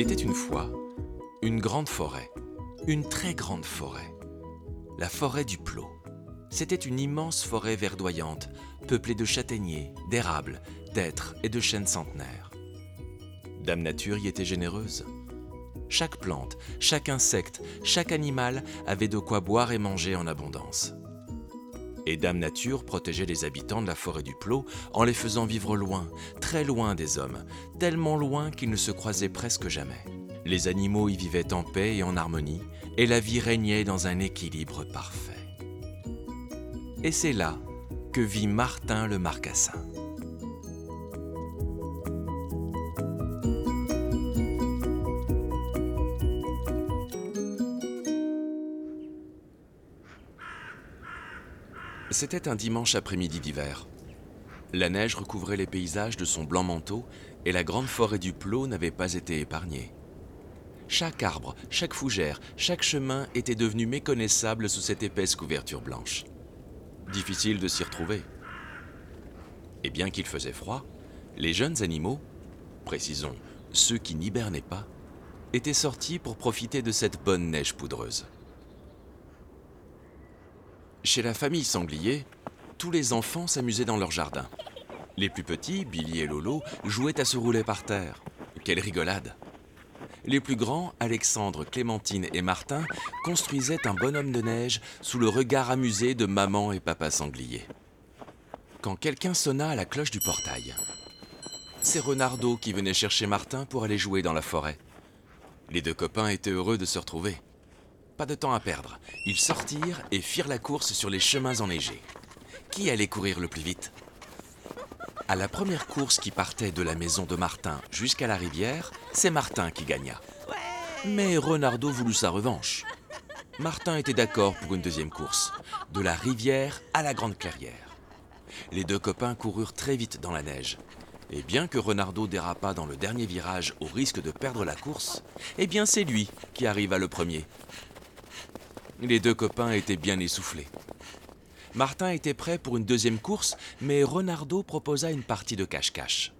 Il était une fois une grande forêt, une très grande forêt, la forêt du Plot. C'était une immense forêt verdoyante, peuplée de châtaigniers, d'érables, d'êtres et de chênes centenaires. Dame Nature y était généreuse. Chaque plante, chaque insecte, chaque animal avait de quoi boire et manger en abondance. Et Dame Nature protégeait les habitants de la forêt du Plot en les faisant vivre loin, très loin des hommes, tellement loin qu'ils ne se croisaient presque jamais. Les animaux y vivaient en paix et en harmonie, et la vie régnait dans un équilibre parfait. Et c'est là que vit Martin le Marcassin. C'était un dimanche après-midi d'hiver. La neige recouvrait les paysages de son blanc manteau et la grande forêt du Plot n'avait pas été épargnée. Chaque arbre, chaque fougère, chaque chemin était devenu méconnaissable sous cette épaisse couverture blanche. Difficile de s'y retrouver. Et bien qu'il faisait froid, les jeunes animaux, précisons ceux qui n'hibernaient pas, étaient sortis pour profiter de cette bonne neige poudreuse. Chez la famille Sanglier, tous les enfants s'amusaient dans leur jardin. Les plus petits, Billy et Lolo, jouaient à se rouler par terre. Quelle rigolade Les plus grands, Alexandre, Clémentine et Martin, construisaient un bonhomme de neige sous le regard amusé de maman et papa Sanglier. Quand quelqu'un sonna à la cloche du portail, c'est Renardo qui venait chercher Martin pour aller jouer dans la forêt. Les deux copains étaient heureux de se retrouver. Pas de temps à perdre. Ils sortirent et firent la course sur les chemins enneigés. Qui allait courir le plus vite? À la première course qui partait de la maison de Martin jusqu'à la rivière, c'est Martin qui gagna. Mais Renardo voulut sa revanche. Martin était d'accord pour une deuxième course, de la rivière à la grande clairière. Les deux copains coururent très vite dans la neige. Et bien que Renardo dérapa dans le dernier virage au risque de perdre la course, eh bien c'est lui qui arriva le premier. Les deux copains étaient bien essoufflés. Martin était prêt pour une deuxième course, mais Renardo proposa une partie de cache-cache.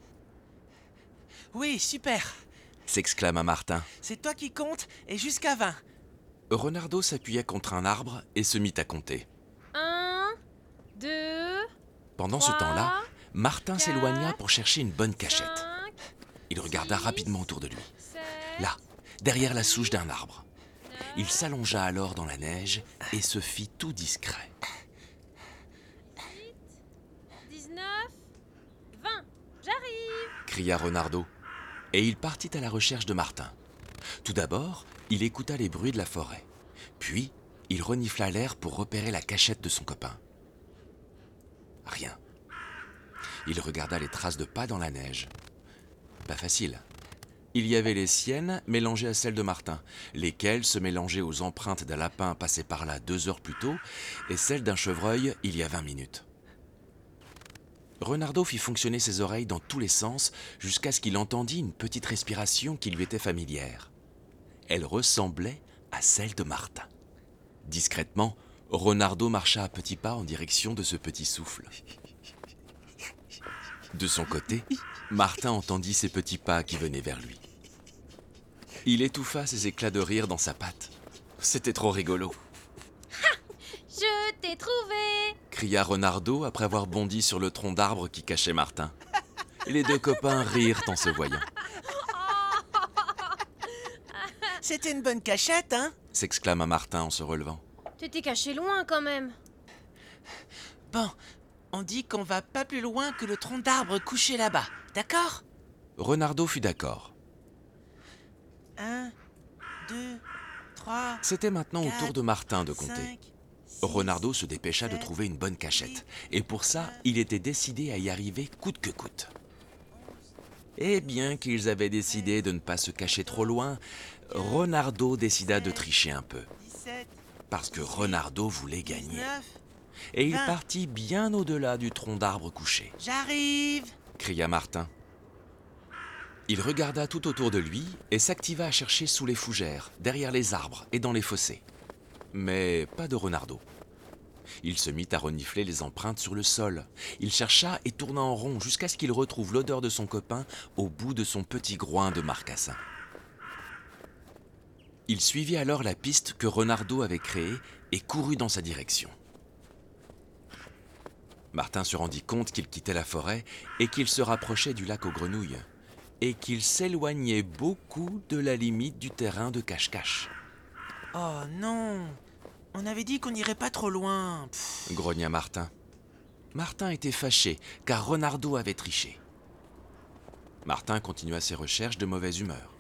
Oui, super. S'exclama Martin. C'est toi qui comptes et jusqu'à 20. Renardo s'appuya contre un arbre et se mit à compter. Un, deux, Pendant ce temps-là, Martin s'éloigna pour chercher une bonne cachette. cinq, Il regarda six, rapidement autour de lui. sept, Là, derrière la souche d'un arbre. Il s'allongea alors dans la neige et se fit tout discret. 19, 20. J'arrive. cria Renardo, et il partit à la recherche de Martin. Tout d'abord, il écouta les bruits de la forêt. Puis, il renifla l'air pour repérer la cachette de son copain. Rien. Il regarda les traces de pas dans la neige. Pas facile. Il y avait les siennes mélangées à celles de Martin, lesquelles se mélangeaient aux empreintes d'un lapin passé par là deux heures plus tôt et celles d'un chevreuil il y a vingt minutes. Renardo fit fonctionner ses oreilles dans tous les sens jusqu'à ce qu'il entendit une petite respiration qui lui était familière. Elle ressemblait à celle de Martin. Discrètement, Renardo marcha à petits pas en direction de ce petit souffle. De son côté, Martin entendit ces petits pas qui venaient vers lui. Il étouffa ses éclats de rire dans sa patte. C'était trop rigolo, Je t'ai trouvé. cria Renardo après avoir bondi sur le tronc d'arbre qui cachait Martin. Les deux copains rirent en se voyant. C'était une bonne cachette, hein? s'exclama Martin en se relevant. T'étais caché loin quand même. Bon, on dit qu'on va pas plus loin que le tronc d'arbre couché là-bas, d'accord? Renardo fut d'accord. Un, deux, trois, C'était maintenant au tour de Martin de compter. cinq, six, Renardo se dépêcha de trouver une bonne cachette, et pour ça, il était décidé à y arriver coûte que coûte. Et bien qu'ils avaient décidé de ne pas se cacher trop loin, Renardo décida de tricher un peu, 17, parce que Renardo voulait gagner. 19. Et il vingt. partit bien au-delà du tronc d'arbre couché, J'arrive cria Martin. Il regarda tout autour de lui et s'activa à chercher sous les fougères, derrière les arbres et dans les fossés. Mais pas de Renardo. Il se mit à renifler les empreintes sur le sol. Il chercha et tourna en rond jusqu'à ce qu'il retrouve l'odeur de son copain au bout de son petit groin de marcassin. Il suivit alors la piste que Renardo avait créée et courut dans sa direction. Martin se rendit compte qu'il quittait la forêt et qu'il se rapprochait du lac aux grenouilles, et qu'il s'éloignait beaucoup de la limite du terrain de cache-cache. Oh non On avait dit qu'on n'irait pas trop loin. Pff, grogna Martin. Martin était fâché car Renardo avait triché. Martin continua ses recherches de mauvaise humeur.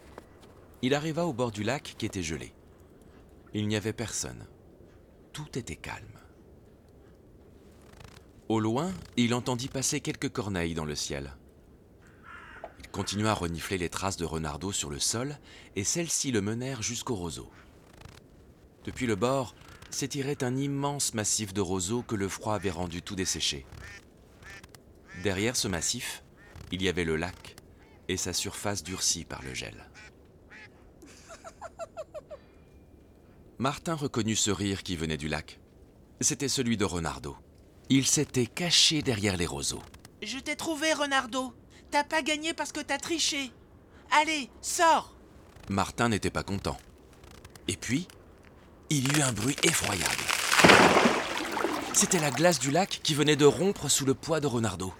Il arriva au bord du lac qui était gelé. Il n'y avait personne. Tout était calme. Au loin, il entendit passer quelques corneilles dans le ciel. Il continua à renifler les traces de Renardo sur le sol, et celles-ci le menèrent jusqu'au roseau. Depuis le bord s'étirait un immense massif de roseaux que le froid avait rendu tout desséché. Derrière ce massif, il y avait le lac et sa surface durcie par le gel. Martin reconnut ce rire qui venait du lac. C'était celui de Renardo. Il s'était caché derrière les roseaux. Je t'ai trouvé, Renardo. T'as pas gagné parce que t'as triché. Allez, sors Martin n'était pas content. Et puis, il y eut un bruit effroyable. C'était la glace du lac qui venait de rompre sous le poids de Renardo.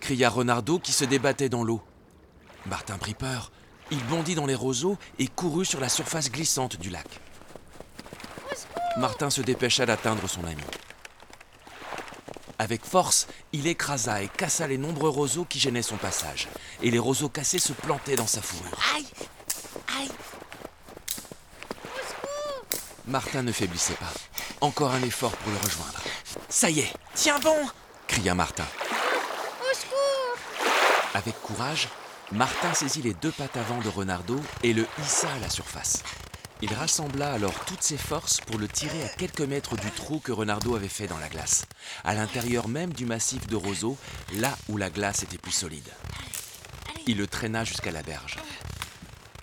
cria Renardo qui se débattait dans l'eau. Martin prit peur. Il bondit dans les roseaux et courut sur la surface glissante du lac. Martin se dépêcha d'atteindre son ami. Avec force, il écrasa et cassa les nombreux roseaux qui gênaient son passage, et les roseaux cassés se plantaient dans sa fourrure. Aïe Aïe Martin ne faiblissait pas. Encore un effort pour le rejoindre. Ça y est, Tiens bon cria Martin. Au secours Avec courage, Martin saisit les deux pattes avant de Renardo et le hissa à la surface. Il rassembla alors toutes ses forces pour le tirer à quelques mètres du trou que Renardo avait fait dans la glace, à l'intérieur même du massif de roseaux, là où la glace était plus solide. Il le traîna jusqu'à la berge.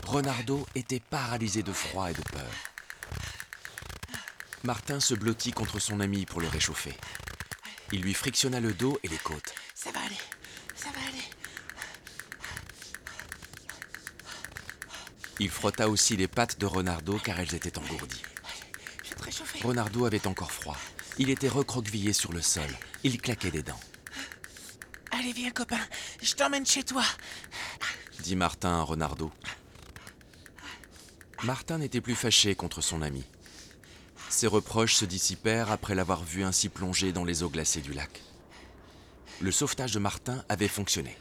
Renardo était paralysé de froid et de peur. Martin se blottit contre son ami pour le réchauffer. Il lui frictionna le dos et les côtes. Ça va aller, ça va aller. Il frotta aussi les pattes de Renardo car elles étaient engourdies. Renardo avait encore froid. Il était recroquevillé sur le sol. Il claquait des dents. Allez, viens, copain. Je t'emmène chez toi. dit Martin à Renardo. Martin n'était plus fâché contre son ami. Ses reproches se dissipèrent après l'avoir vu ainsi plongé dans les eaux glacées du lac. Le sauvetage de Martin avait fonctionné.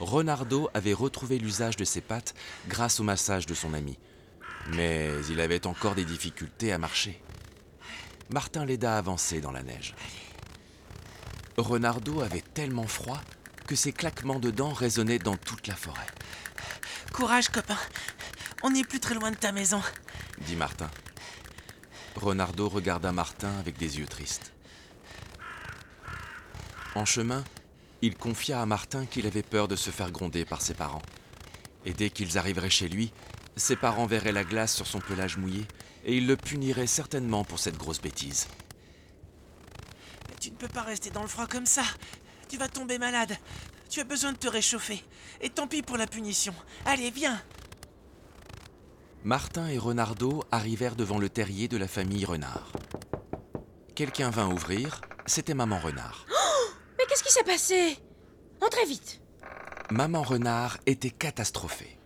Renardo avait retrouvé l'usage de ses pattes grâce au massage de son ami. Mais il avait encore des difficultés à marcher. Martin l'aida à avancer dans la neige. Renardo avait tellement froid que ses claquements de dents résonnaient dans toute la forêt, Courage, copain. On n'est plus très loin de ta maison. dit Martin. Renardo regarda Martin avec des yeux tristes. En chemin, il confia à Martin qu'il avait peur de se faire gronder par ses parents. Et dès qu'ils arriveraient chez lui, ses parents verraient la glace sur son pelage mouillé et ils le puniraient certainement pour cette grosse bêtise. Tu ne peux pas rester dans le froid comme ça. Tu vas tomber malade. Tu as besoin de te réchauffer. Et tant pis pour la punition. Allez, viens. Martin et Renardo arrivèrent devant le terrier de la famille Renard. Quelqu'un vint ouvrir, c'était Maman Renard. Qu'est-ce qui s'est passé? Entrez vite Maman Renard était catastrophée.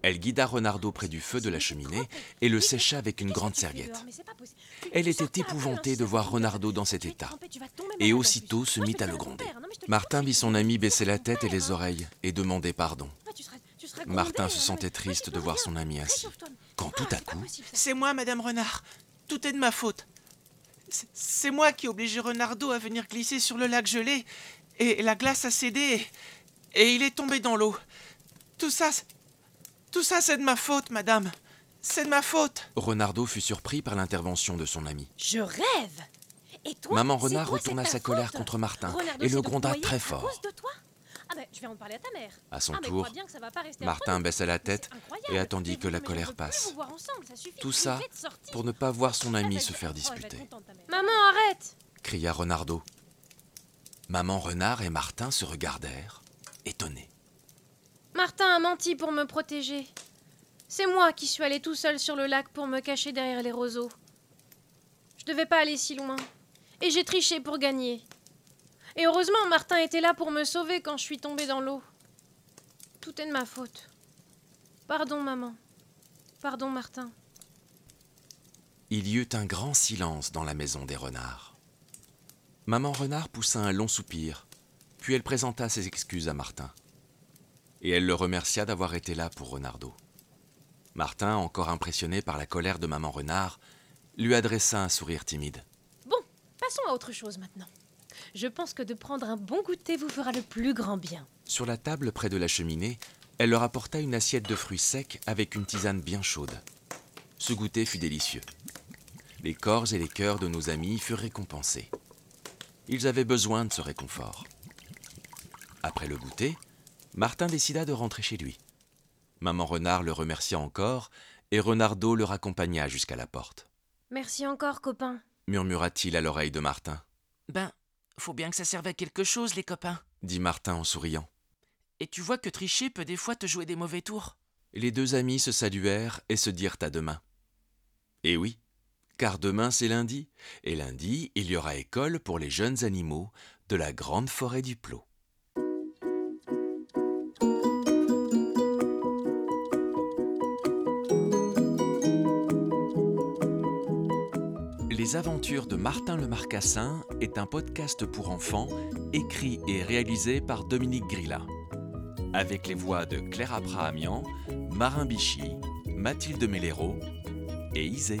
Elle guida Renardo près du feu de la cheminée et le sécha avec une grande serviette. Elle était épouvantée de voir Renardo dans cet état. Et aussitôt se mit à le gronder. Martin vit son ami baisser la tête et les oreilles et demander pardon. Martin se sentait triste de voir son ami ainsi. Quand tout à coup, C'est moi, Madame Renard. Tout est de ma faute. C'est- moi qui ai obligé Renardo à venir glisser sur le lac gelé. Et la glace a cédé. Et, et il est tombé dans l'eau. Tout ça, c'est- tout ça, c'est de ma faute, Madame. C'est de ma faute. Renardo fut surpris par l'intervention de son ami. Je rêve Et toi Maman Renard retourna sa colère contre Martin Renardo et le gronda très à fort. Je vais en parler à ta mère. À son Ah, tour, crois bien que ça va pas rester Martin baissa la tête et attendit que la colère passe. ça. Tout ça pour ne pas voir son ami Ah, se bah, faire disputer, contente. Maman, arrête cria Renardo. Maman Renard et Martin se regardèrent, étonnés. Martin a menti pour me protéger. C'est moi qui suis allé tout seul sur le lac pour me cacher derrière les roseaux. Je devais pas aller si loin. Et j'ai triché pour gagner. Et heureusement, Martin était là pour me sauver quand je suis tombée dans l'eau. Tout est de ma faute. Pardon, maman. Pardon, Martin. Il y eut un grand silence dans la maison des renards. Maman renard poussa un long soupir, puis elle présenta ses excuses à Martin. Et elle le remercia d'avoir été là pour Renardo. Martin, encore impressionné par la colère de maman renard, lui adressa un sourire timide. Bon, passons à autre chose maintenant. Je pense que de prendre un bon goûter vous fera le plus grand bien. Sur la table près de la cheminée, elle leur apporta une assiette de fruits secs avec une tisane bien chaude. Ce goûter fut délicieux. Les corps et les cœurs de nos amis furent récompensés. Ils avaient besoin de ce réconfort. Après le goûter, Martin décida de rentrer chez lui. Maman Renard le remercia encore et Renardo le raccompagna jusqu'à la porte. Merci encore, copain. Murmura-t-il à l'oreille de Martin, Ben, faut bien que ça serve à quelque chose, les copains. dit Martin en souriant. Et tu vois que tricher peut des fois te jouer des mauvais tours. Les deux amis se saluèrent et se dirent à demain. Et oui, car demain c'est lundi, et lundi il y aura école pour les jeunes animaux de la grande forêt du Plot. Les aventures de Martin le Marcassin est un podcast pour enfants écrit et réalisé par Dominique Grilla. Avec les voix de Claire Abrahamian, Marin Bichy, Mathilde Mellero et Isée.